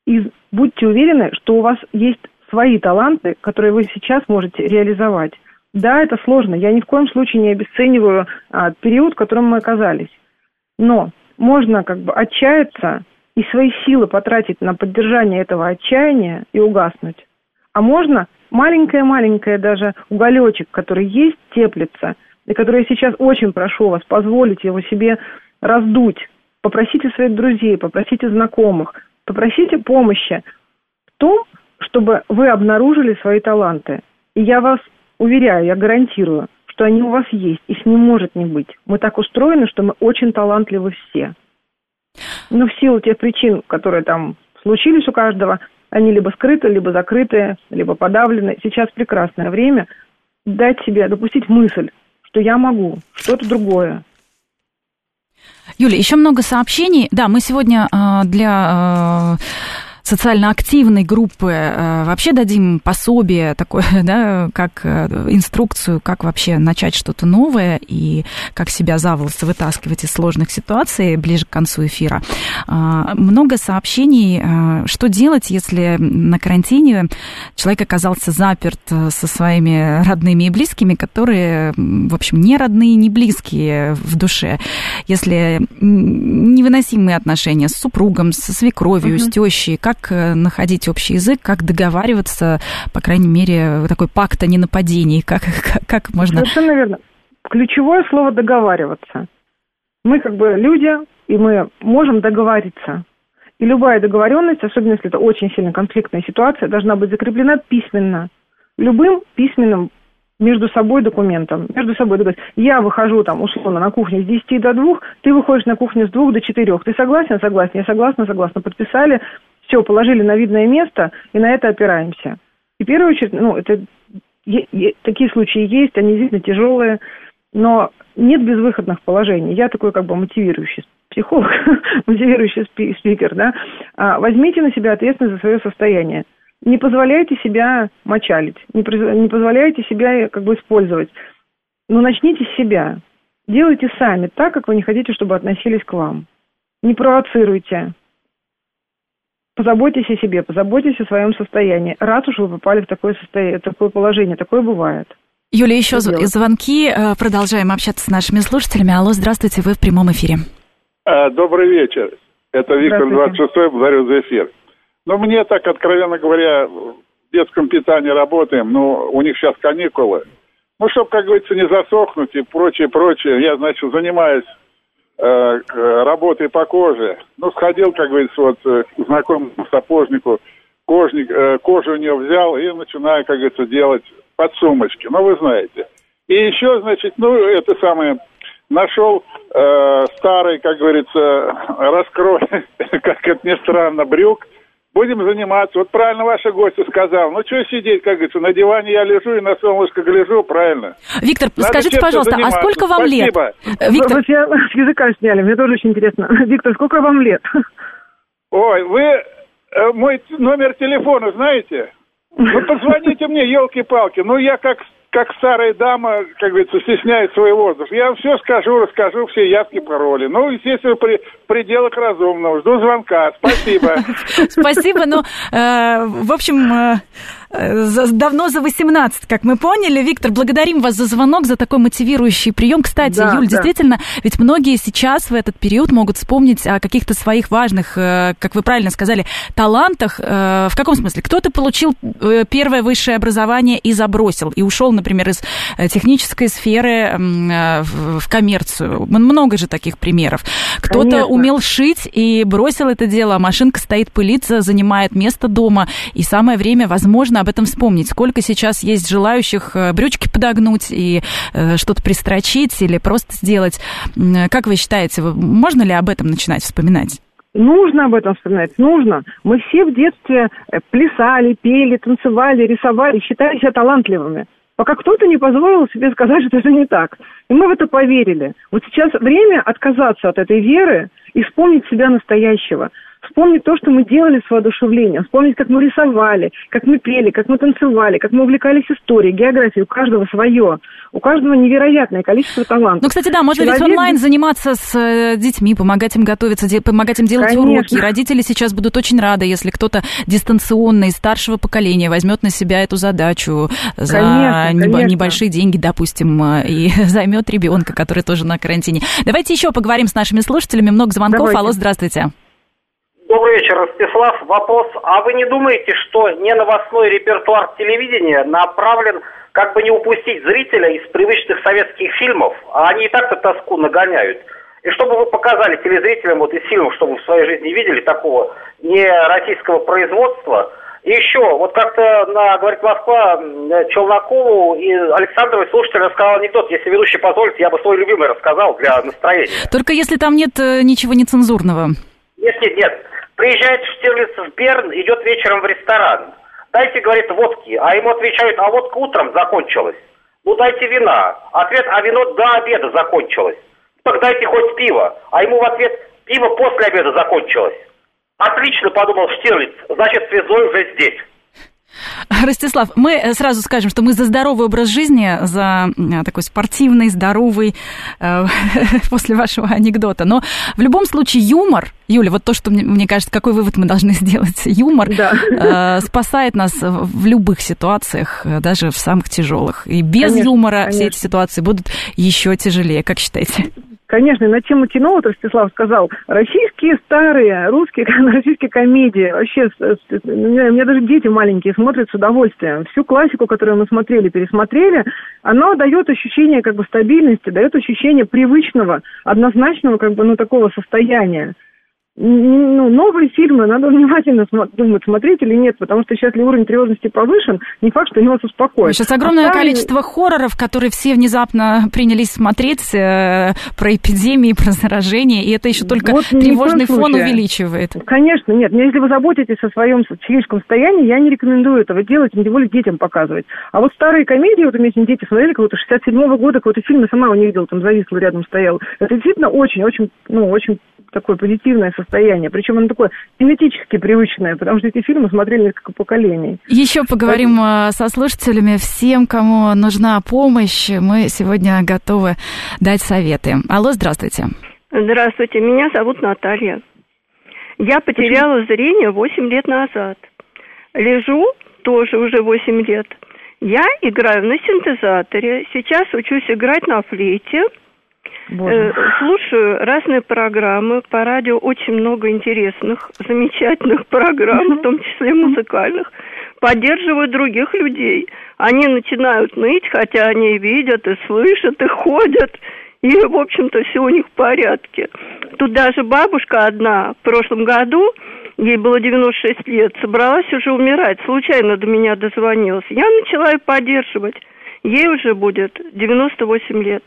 И будьте уверены, что у вас есть свои таланты, которые вы сейчас можете реализовать. Да, это сложно. Я ни в коем случае не обесцениваю а, период, в котором мы оказались. Но можно как бы отчаяться и свои силы потратить на поддержание этого отчаяния и угаснуть. А можно маленькое-маленькое даже уголечек, который есть, теплится, и который я сейчас очень прошу вас позволить его себе раздуть. Попросите своих друзей, попросите знакомых, попросите помощи в том, чтобы вы обнаружили свои таланты. И я вас Уверяю, я гарантирую, что они у вас есть, их не может не быть. Мы так устроены, что мы очень талантливы все. Но в силу тех причин, которые там случились у каждого, они либо скрыты, либо закрыты, либо подавлены. Сейчас прекрасное время дать себе, допустить мысль, что я могу что-то другое. Юля, еще много сообщений. Да, мы сегодня э, для э, социально активной группы э, вообще дадим пособие такое, да, как э, инструкцию, как вообще начать что-то новое и как себя за волосы вытаскивать из сложных ситуаций ближе к концу эфира. А, много сообщений, э, что делать, если на карантине человек оказался заперт со своими родными и близкими, которые, в общем, не родные, не близкие в душе. Если невыносимые отношения с супругом, со свекровью, uh-huh. с тещей, как как э, находить общий язык, как договариваться, по крайней мере, такой пакт о ненападении, как, как, как можно... Совершенно верно. Ключевое слово «договариваться». Мы как бы люди, и мы можем договориться. И любая договоренность, особенно если это очень сильно конфликтная ситуация, должна быть закреплена письменно. Любым письменным между собой документом. Между собой договориться. Я выхожу там, условно, на кухню с 10 до 2, ты выходишь на кухню с 2 до 4. Ты согласен? Согласен. Я согласна, согласна. Подписали, все, положили на видное место, и на это опираемся. И в первую очередь, ну, это такие случаи есть, они действительно тяжелые, но нет безвыходных положений. Я такой как бы мотивирующий психолог, мотивирующий спикер, да. А, возьмите на себя ответственность за свое состояние. Не позволяйте себя мочалить, не, не позволяйте себя как бы использовать. Но начните с себя. Делайте сами так, как вы не хотите, чтобы относились к вам. Не провоцируйте. Позаботьтесь о себе, позаботьтесь о своем состоянии. Раз уж вы попали в такое, состояние, такое положение, такое бывает. Юлия, еще Что звонки. Э, продолжаем общаться с нашими слушателями. Алло, здравствуйте, вы в прямом эфире. А, добрый вечер. Это Виктор 26 благодарю за эфир. Ну, мне так, откровенно говоря, в детском питании работаем, но у них сейчас каникулы. Ну, чтобы, как говорится, не засохнуть и прочее, прочее. Я, значит, занимаюсь э, работой по коже. Ну, сходил, как говорится, вот э, к знакомому сапожнику, кожник, э, кожу у него взял и начинаю, как говорится, делать подсумочки. Ну, вы знаете. И еще, значит, ну, это самое, нашел э, старый, как говорится, раскрой, как это ни странно, брюк – Будем заниматься. Вот правильно ваша гостья сказала. Ну, что сидеть, как говорится, на диване я лежу и на солнышко гляжу, правильно. Виктор, Надо скажите, пожалуйста, а сколько вам Спасибо. лет? Виктор... Вы все с языка сняли, мне тоже очень интересно. Виктор, сколько вам лет? Ой, вы э, мой номер телефона знаете? Ну, позвоните мне, елки-палки. Ну, я как как старая дама, как говорится, стесняет свой возраст. Я вам все скажу, расскажу, все явки, пароли. Ну, естественно, при пределах разумного. Жду звонка. Спасибо. Спасибо. Ну, э, в общем, э, давно за 18, как мы поняли. Виктор, благодарим вас за звонок, за такой мотивирующий прием. Кстати, да, Юль, да. действительно, ведь многие сейчас в этот период могут вспомнить о каких-то своих важных, э, как вы правильно сказали, талантах. Э, в каком смысле? Кто-то получил э, первое высшее образование и забросил, и ушел, например, из технической сферы в коммерцию. Много же таких примеров. Кто-то умел шить и бросил это дело, а машинка стоит пылиться, занимает место дома, и самое время, возможно, об этом вспомнить. Сколько сейчас есть желающих э, брючки подогнуть и э, что-то пристрочить или просто сделать. Как вы считаете, можно ли об этом начинать вспоминать? Нужно об этом вспоминать, нужно. Мы все в детстве э, плясали, пели, танцевали, рисовали, считали себя талантливыми. Пока кто-то не позволил себе сказать, что это не так. И мы в это поверили. Вот сейчас время отказаться от этой веры и вспомнить себя настоящего вспомнить то, что мы делали с воодушевлением, вспомнить, как мы рисовали, как мы пели, как мы танцевали, как мы увлекались историей, географией. У каждого свое. У каждого невероятное количество талантов. Ну, кстати, да, можно Человек... ведь онлайн заниматься с э, детьми, помогать им готовиться, помогать им делать Конечно. уроки. Родители сейчас будут очень рады, если кто-то дистанционно из старшего поколения возьмет на себя эту задачу за конечно, конечно. небольшие деньги, допустим, э, и займет ребенка, который тоже на карантине. Давайте еще поговорим с нашими слушателями. Много звонков. Давайте. Алло, здравствуйте. Добрый вечер, Ростислав. Вопрос. А вы не думаете, что не новостной репертуар телевидения направлен как бы не упустить зрителя из привычных советских фильмов, а они и так-то тоску нагоняют. И чтобы вы показали телезрителям вот из фильмов, чтобы в своей жизни видели такого не российского производства. И еще, вот как-то на «Говорит Москва» Челнокову и Александровой слушатель рассказал анекдот. Если ведущий позволит, я бы свой любимый рассказал для настроения. Только если там нет э, ничего нецензурного. Нет, нет, нет. Приезжает Штирлиц в Берн, идет вечером в ресторан. Дайте, говорит, водки. А ему отвечают, а водка утром закончилась. Ну, дайте вина. Ответ, а вино до обеда закончилось. Так дайте хоть пиво. А ему в ответ, пиво после обеда закончилось. Отлично, подумал Штирлиц, значит, связной уже здесь. Ростислав, мы э, сразу скажем, что мы за здоровый образ жизни, за э, такой спортивный, здоровый, э, после вашего анекдота. Но в любом случае юмор, Юля, вот то, что мне, мне кажется, какой вывод мы должны сделать, юмор да. э, спасает нас в любых ситуациях, э, даже в самых тяжелых. И без конечно, юмора конечно. все эти ситуации будут еще тяжелее, как считаете? Конечно, на тему кино, вот Ростислав сказал, российские старые, русские, российские комедии, вообще, у меня даже дети маленькие смотрят с удовольствием. Всю классику, которую мы смотрели, пересмотрели, она дает ощущение как бы стабильности, дает ощущение привычного, однозначного как бы, ну, такого состояния. Ну, новые фильмы надо внимательно думать, смотреть или нет, потому что сейчас ли уровень тревожности повышен, не факт, что они вас успокоят. Сейчас огромное а количество хорроров, которые все внезапно принялись смотреть э, про эпидемии, про заражение, и это еще только вот тревожный фон увеличивает. Конечно, нет. Но если вы заботитесь о своем психическом состоянии, я не рекомендую этого делать, тем более детям показывать. А вот старые комедии, вот у меня дети смотрели какого-то 67-го года, какой-то фильм, я сама у них видела, там зависла рядом стояла. Это действительно очень-очень, ну, очень такое позитивное состояние. Причем оно такое генетически привычное, потому что эти фильмы смотрели несколько поколений. Еще поговорим Поэтому... со слушателями. Всем, кому нужна помощь, мы сегодня готовы дать советы. Алло, здравствуйте. Здравствуйте, меня зовут Наталья. Я потеряла Почему? зрение 8 лет назад. Лежу тоже уже 8 лет. Я играю на синтезаторе, сейчас учусь играть на флейте – Боже. Э, слушаю разные программы. По радио очень много интересных, замечательных программ, в том числе музыкальных. Поддерживаю других людей. Они начинают ныть, хотя они видят, и слышат, и ходят. И, в общем-то, все у них в порядке. Тут даже бабушка одна в прошлом году, ей было 96 лет, собралась уже умирать. Случайно до меня дозвонилась. Я начала ее поддерживать. Ей уже будет 98 лет.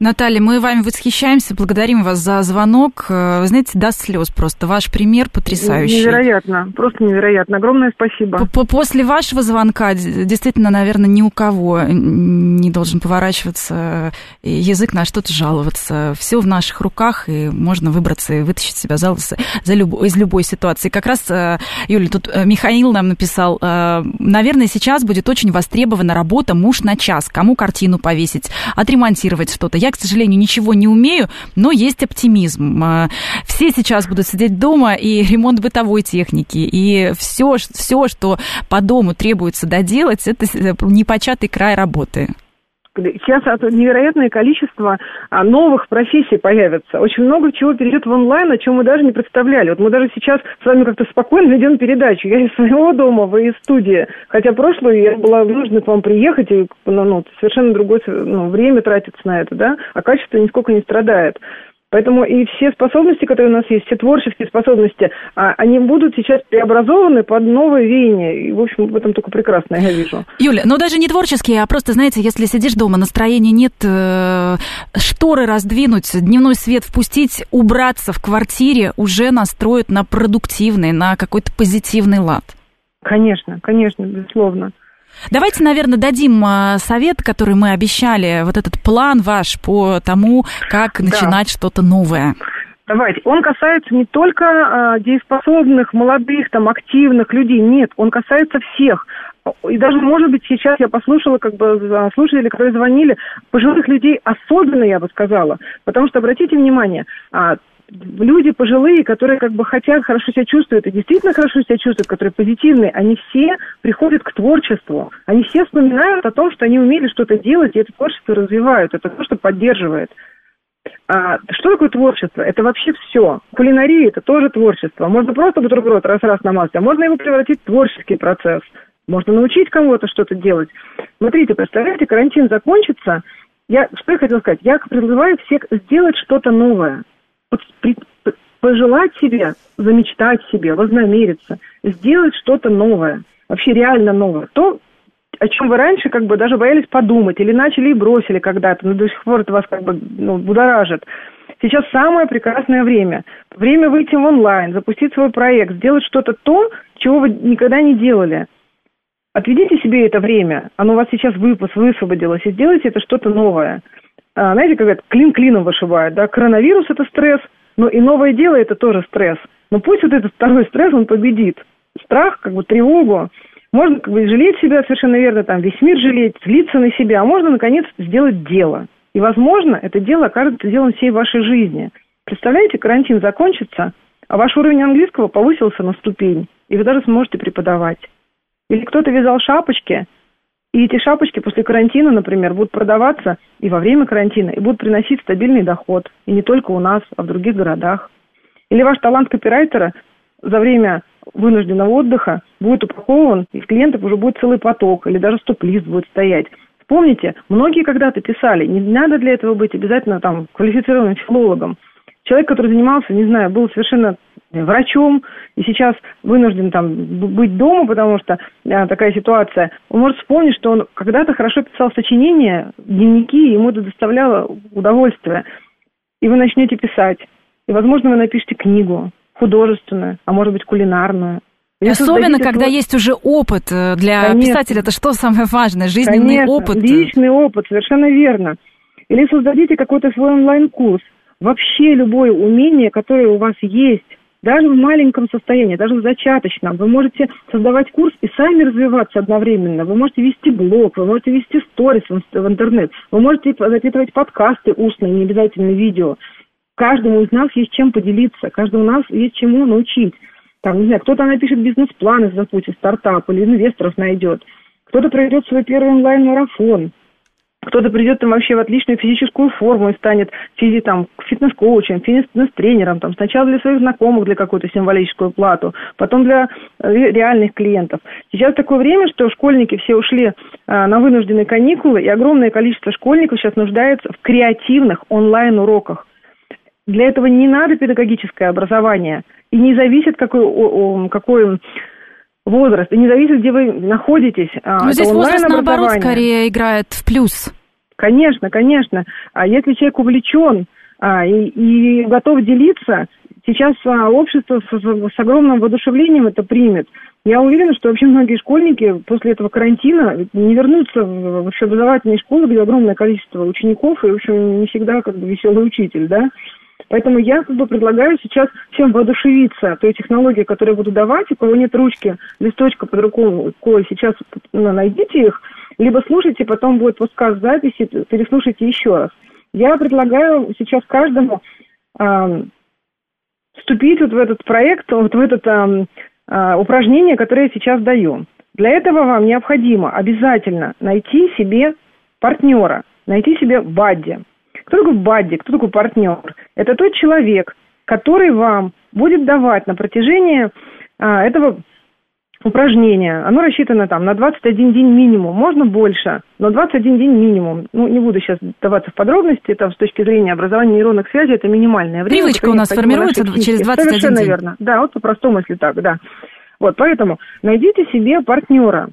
Наталья, мы вами восхищаемся, благодарим вас за звонок. Э, вы знаете, до слез просто. Ваш пример потрясающий. Невероятно, просто невероятно. Огромное спасибо. После вашего звонка действительно, наверное, ни у кого не должен поворачиваться язык на что-то жаловаться. Все в наших руках, и можно выбраться и вытащить себя за, за люб, из любой ситуации. Как раз, э, Юля, тут э, Михаил нам написал, наверное, сейчас будет очень востребована работа муж на час. Кому картину повесить, отремонтировать что-то. Я я, к сожалению, ничего не умею, но есть оптимизм. А, все сейчас будут сидеть дома, и ремонт бытовой техники, и все, все что по дому требуется доделать, это э, непочатый край работы. Сейчас невероятное количество а, новых профессий появится. Очень много чего перейдет в онлайн, о чем мы даже не представляли. Вот мы даже сейчас с вами как-то спокойно ведем передачу. Я из своего дома, вы из студии. Хотя прошлую я была вынуждена к вам приехать, и ну, ну, совершенно другое ну, время тратится на это, да, а качество нисколько не страдает. Поэтому и все способности, которые у нас есть, все творческие способности, а, они будут сейчас преобразованы под новое веяние. И, в общем, в этом только прекрасно я вижу. Юля, ну даже не творческие, а просто, знаете, если сидишь дома, настроения нет, э, шторы раздвинуть, дневной свет впустить, убраться в квартире уже настроят на продуктивный, на какой-то позитивный лад. Конечно, конечно, безусловно. Давайте, наверное, дадим а, совет, который мы обещали, вот этот план ваш по тому, как начинать да. что-то новое. Давайте. Он касается не только э, дееспособных, молодых, там, активных людей. Нет, он касается всех. И даже, может быть, сейчас я послушала, как бы, слушатели, которые звонили, пожилых людей особенно, я бы сказала. Потому что, обратите внимание, а, люди пожилые, которые как бы хотят, хорошо себя чувствуют и действительно хорошо себя чувствуют, которые позитивные, они все приходят к творчеству. Они все вспоминают о том, что они умели что-то делать, и это творчество развивают. Это то, что поддерживает. А, что такое творчество? Это вообще все. Кулинария – это тоже творчество. Можно просто бутерброд раз-раз на масле, а можно его превратить в творческий процесс. Можно научить кому-то что-то делать. Смотрите, представляете, карантин закончится. Я, что я хотела сказать? Я призываю всех сделать что-то новое пожелать себе, замечтать себе, вознамериться, сделать что-то новое, вообще реально новое. То, о чем вы раньше как бы даже боялись подумать или начали и бросили когда-то, но до сих пор это вас как бы ну, будоражит. Сейчас самое прекрасное время. Время выйти в онлайн, запустить свой проект, сделать что-то то, чего вы никогда не делали. Отведите себе это время, оно у вас сейчас выпуск, высвободилось, и сделайте это что-то новое. А, знаете, как это, клин клином вышибает, да, коронавирус – это стресс, но и новое дело – это тоже стресс. Но пусть вот этот второй стресс, он победит. Страх, как бы тревогу, можно как бы жалеть себя, совершенно верно, там весь мир жалеть, злиться на себя, а можно, наконец, сделать дело. И, возможно, это дело окажется делом всей вашей жизни. Представляете, карантин закончится, а ваш уровень английского повысился на ступень, и вы даже сможете преподавать. Или кто-то вязал шапочки, и эти шапочки после карантина, например, будут продаваться и во время карантина, и будут приносить стабильный доход. И не только у нас, а в других городах. Или ваш талант копирайтера за время вынужденного отдыха будет упакован, и клиентов уже будет целый поток, или даже стоп-лист будет стоять. Помните, многие когда-то писали, не надо для этого быть обязательно там квалифицированным филологом. человек, который занимался, не знаю, был совершенно врачом и сейчас вынужден там быть дома, потому что а, такая ситуация, он может вспомнить, что он когда-то хорошо писал сочинения, дневники, ему это доставляло удовольствие. И вы начнете писать. И, возможно, вы напишете книгу художественную, а может быть, кулинарную. И Особенно, когда свой... есть уже опыт э, для Конечно. писателя, это что самое важное, жизненный Конечно, опыт. личный опыт, совершенно верно. Или создадите какой-то свой онлайн-курс. Вообще любое умение, которое у вас есть, даже в маленьком состоянии, даже в зачаточном, вы можете создавать курс и сами развиваться одновременно. Вы можете вести блог, вы можете вести сторис в интернет, вы можете запитывать подкасты устные, не обязательно видео. Каждому из нас есть чем поделиться, каждому из нас есть чему научить. Там, не знаю, кто-то напишет бизнес-план из запути, стартап или инвесторов найдет. Кто-то проведет свой первый онлайн-марафон. Кто-то придет там вообще в отличную физическую форму и станет физи, там, фитнес-коучем, фитнес-тренером, там, сначала для своих знакомых для какую-то символическую плату, потом для э, реальных клиентов. Сейчас такое время, что школьники все ушли а, на вынужденные каникулы, и огромное количество школьников сейчас нуждается в креативных онлайн-уроках. Для этого не надо педагогическое образование, и не зависит, какой, какой возраст, и не зависит, где вы находитесь. А, Но здесь возраст, наоборот, скорее играет в плюс. Конечно, конечно. А если человек увлечен а, и, и готов делиться, сейчас а, общество с, с огромным воодушевлением это примет. Я уверена, что вообще многие школьники после этого карантина не вернутся в вообще образовательные школы, где огромное количество учеников, и, в общем, не всегда как бы веселый учитель, да. Поэтому я как бы предлагаю сейчас всем воодушевиться той технологией, которую я буду давать. У кого нет ручки, листочка под рукой, сейчас ну, найдите их, либо слушайте, потом будет подкаст записи, переслушайте еще раз. Я предлагаю сейчас каждому э, вступить вот в этот проект, вот в это э, упражнение, которое я сейчас даю. Для этого вам необходимо обязательно найти себе партнера, найти себе бадди. Кто такой бадди, кто такой партнер? Это тот человек, который вам будет давать на протяжении а, этого упражнения. Оно рассчитано там на 21 день минимум, можно больше, но 21 день минимум. Ну, не буду сейчас даваться в подробности, это с точки зрения образования нейронных связей это минимальное время. Привычка у нас формируется через 21 Совершенно день. верно. Да, вот по-простому, если так, да. Вот, поэтому найдите себе партнера,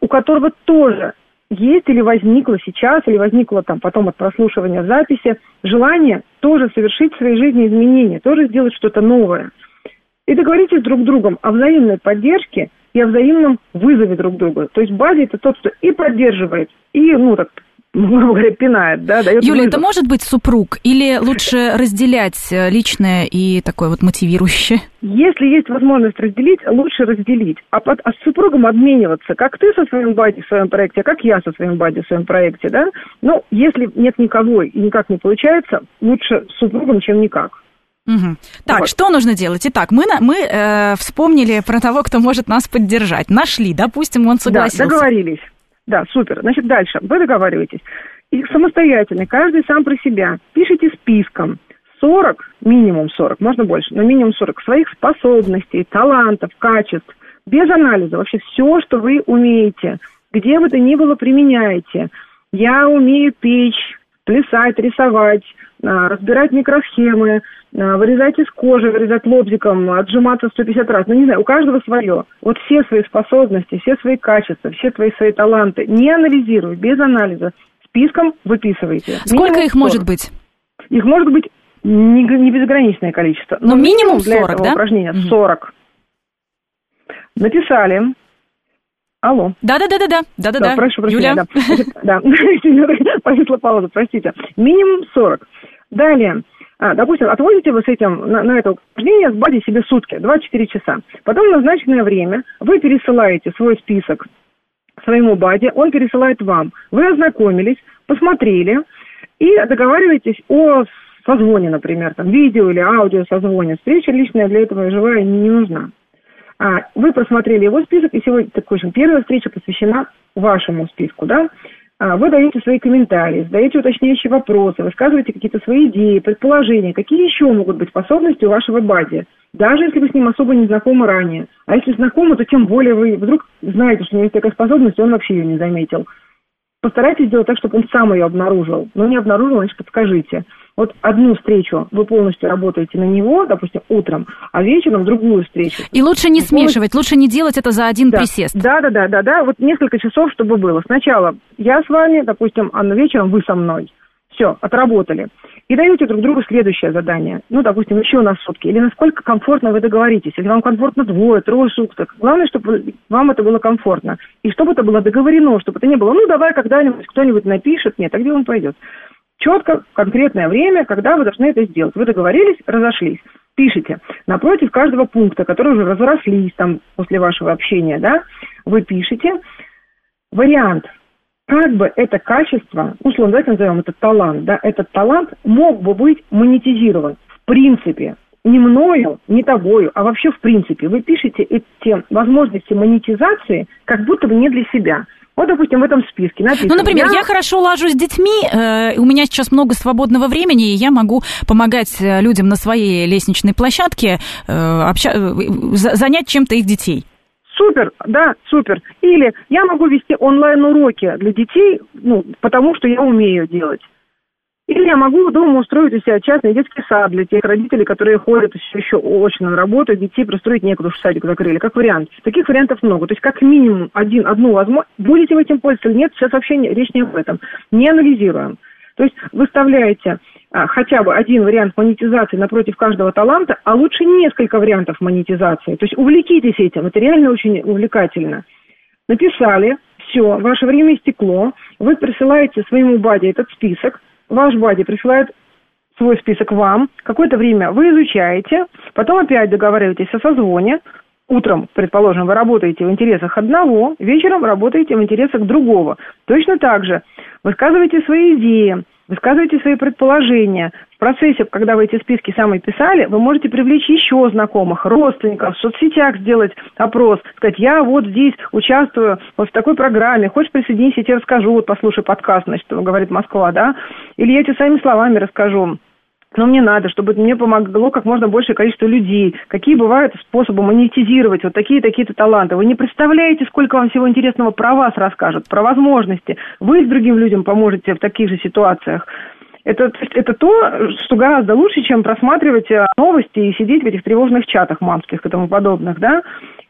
у которого тоже есть или возникло сейчас, или возникло там потом от прослушивания записи, желание тоже совершить в своей жизни изменения, тоже сделать что-то новое. И договоритесь друг с другом о взаимной поддержке и о взаимном вызове друг друга. То есть базе это тот, кто и поддерживает, и, ну, так грубо говоря, пинает, да, дает Юля, вызов. это может быть супруг или лучше разделять э, личное и такое вот мотивирующее? Если есть возможность разделить, лучше разделить. А, под, а с супругом обмениваться, как ты со своим бади в своем проекте, как я со своим бади в своем проекте, да? Ну, если нет никого и никак не получается, лучше с супругом, чем никак. Угу. Так, вот. что нужно делать? Итак, мы, мы э, вспомнили про того, кто может нас поддержать. Нашли, допустим, он согласился. Да, договорились. Да, супер. Значит, дальше. Вы договариваетесь. И самостоятельно, каждый сам про себя. Пишите списком 40, минимум 40, можно больше, но минимум 40 своих способностей, талантов, качеств, без анализа. Вообще все, что вы умеете, где бы то ни было, применяете. Я умею печь, плясать, рисовать, разбирать микросхемы, а, вырезать из кожи, вырезать лобзиком, отжиматься 150 раз. Ну, не знаю, у каждого свое. Вот все свои способности, все свои качества, все твои свои таланты не анализируй, без анализа. Списком выписывайте. Сколько минимум их 40. может быть? Их может быть не, не безграничное количество. Но, но минимум 40, для этого да? упражнения 40. Написали, Алло. Да-да-да-да-да. Да-да-да. Прошу прощения. Юля. Да. Повисла пауза, простите. Минимум 40. Далее. А, допустим, отводите вы с этим на, на это упражнение с бади себе сутки, 24 часа. Потом в назначенное время вы пересылаете свой список своему баде, он пересылает вам. Вы ознакомились, посмотрели и договариваетесь о созвоне, например, там, видео или аудио созвоне. Встреча личная для этого живая не нужна. А, вы просмотрели его список, и сегодня, так скажем, первая встреча посвящена вашему списку, да? А, вы даете свои комментарии, задаете уточняющие вопросы, высказываете какие-то свои идеи, предположения, какие еще могут быть способности у вашего бади, даже если вы с ним особо не знакомы ранее. А если знакомы, то тем более вы вдруг знаете, что у него есть такая способность, и он вообще ее не заметил. Постарайтесь сделать так, чтобы он сам ее обнаружил. Но не обнаружил, значит, подскажите. Вот одну встречу вы полностью работаете на него, допустим, утром, а вечером другую встречу. И лучше не смешивать, лучше не делать это за один да. присест. Да, да, да, да, да. Вот несколько часов, чтобы было. Сначала я с вами, допустим, а вечером вы со мной. Все, отработали. И даете друг другу следующее задание. Ну, допустим, еще на сутки. Или насколько комфортно вы договоритесь. Если вам комфортно двое, трое суток. Главное, чтобы вам это было комфортно. И чтобы это было договорено, чтобы это не было, ну, давай когда-нибудь кто-нибудь напишет. Нет, а где он пойдет? Четко, конкретное время, когда вы должны это сделать. Вы договорились, разошлись. Пишите. Напротив каждого пункта, который уже разрослись там после вашего общения, да, вы пишете вариант – как бы это качество, условно, давайте назовем это талант, да, этот талант мог бы быть монетизирован в принципе, не мною, не тобою, а вообще в принципе. Вы пишете эти возможности монетизации как будто бы не для себя. Вот, допустим, в этом списке написано. Ну, например, я, я хорошо ложусь с детьми, э, у меня сейчас много свободного времени, и я могу помогать э, людям на своей лестничной площадке э, обща... Э, занять чем-то их детей. Супер, да, супер. Или я могу вести онлайн-уроки для детей, ну, потому что я умею делать. Или я могу дома устроить у себя частный детский сад для тех родителей, которые ходят еще, еще очно на работу, детей пристроить некуда, что садик закрыли, как вариант. Таких вариантов много. То есть как минимум один, одну возможность. Будете вы этим пользоваться или нет, сейчас вообще не, речь не об этом. Не анализируем. То есть выставляете а, хотя бы один вариант монетизации напротив каждого таланта, а лучше несколько вариантов монетизации. То есть увлекитесь этим, это реально очень увлекательно. Написали, все, ваше время истекло, вы присылаете своему баде этот список, ваш бади присылает свой список вам, какое-то время вы изучаете, потом опять договариваетесь о созвоне, утром, предположим, вы работаете в интересах одного, вечером работаете в интересах другого. Точно так же высказывайте свои идеи, высказывайте свои предположения. В процессе, когда вы эти списки сами писали, вы можете привлечь еще знакомых, родственников, в соцсетях сделать опрос, сказать, я вот здесь участвую вот в такой программе, хочешь присоединиться, я тебе расскажу, вот послушай подкаст, значит, говорит Москва, да, или я тебе своими словами расскажу но мне надо, чтобы мне помогло как можно большее количество людей. Какие бывают способы монетизировать вот такие-такие-то таланты. Вы не представляете, сколько вам всего интересного про вас расскажут, про возможности. Вы с другим людям поможете в таких же ситуациях. Это, это то, что гораздо лучше, чем просматривать э, новости и сидеть в этих тревожных чатах мамских и тому подобных, да?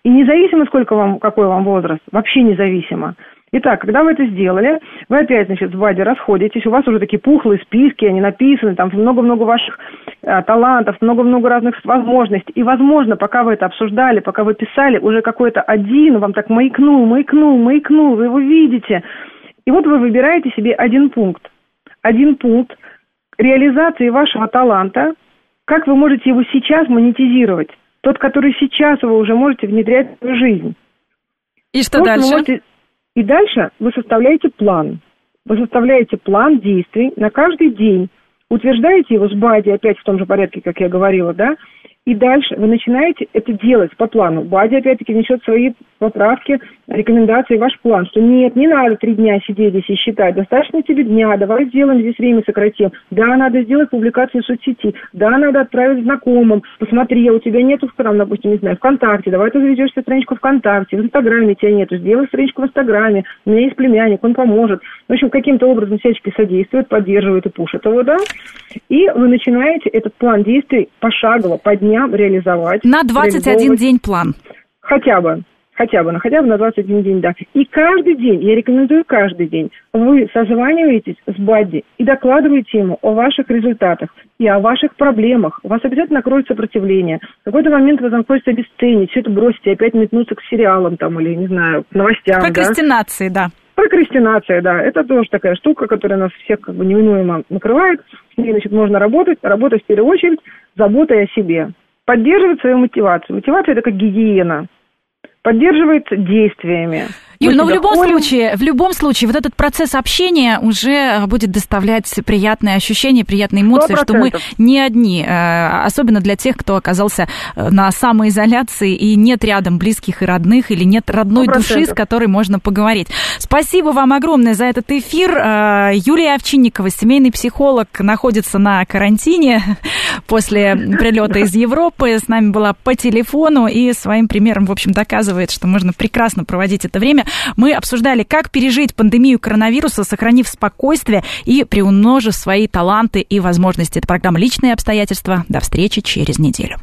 И независимо, сколько вам, какой вам возраст, вообще независимо. Итак, когда вы это сделали, вы опять, значит, в ВАДе расходитесь, у вас уже такие пухлые списки, они написаны, там много-много ваших а, талантов, много-много разных возможностей. И, возможно, пока вы это обсуждали, пока вы писали, уже какой-то один вам так маякнул, маякнул, маякнул, вы его видите. И вот вы выбираете себе один пункт. Один пункт реализации вашего таланта, как вы можете его сейчас монетизировать. Тот, который сейчас вы уже можете внедрять в свою жизнь. И что вот дальше? Можете и дальше вы составляете план. Вы составляете план действий на каждый день. Утверждаете его с бади, опять в том же порядке, как я говорила, да, и дальше вы начинаете это делать по плану. Бади, опять-таки, несет свои поправки, рекомендации, ваш план, что нет, не надо три дня сидеть здесь и считать, достаточно тебе дня, давай сделаем здесь время сократим. Да, надо сделать публикацию в соцсети, да, надо отправить знакомым, посмотри, а у тебя нету, там, допустим, не знаю, ВКонтакте, давай ты заведешь себе страничку ВКонтакте, в Инстаграме тебя нету, сделай страничку в Инстаграме, у меня есть племянник, он поможет. В общем, каким-то образом всячески содействует, поддерживает и пушит его, да, и вы начинаете этот план действий пошагово, по дням реализовать. На 21 день план. Хотя бы. Хотя бы, на хотя бы на 21 день, да. И каждый день, я рекомендую каждый день, вы созваниваетесь с Бадди и докладываете ему о ваших результатах и о ваших проблемах. У вас обязательно накроет сопротивление. В какой-то момент вы там хочется обесценить, все это бросить и опять метнуться к сериалам там или, не знаю, к новостям. Прокрастинации, да. да. Прокрастинация, да, это тоже такая штука, которая нас всех как бы неминуемо накрывает. И, значит, можно работать, работать в первую очередь заботой о себе. Поддерживать свою мотивацию. Мотивация – это как гигиена поддерживается действиями. Юль, но в любом случае, в любом случае, вот этот процесс общения уже будет доставлять приятные ощущения, приятные эмоции, 100%. что мы не одни, э, особенно для тех, кто оказался э, на самоизоляции и нет рядом близких и родных, или нет родной 100%. души, с которой можно поговорить. Спасибо вам огромное за этот эфир. Э, Юлия Овчинникова, семейный психолог, находится на карантине после прилета из Европы. С нами была по телефону и своим примером, в общем, доказывает, что можно прекрасно проводить это время Мы обсуждали, как пережить пандемию коронавируса, сохранив спокойствие и приумножив свои таланты и возможности. Это программа «Личные обстоятельства». До встречи через неделю.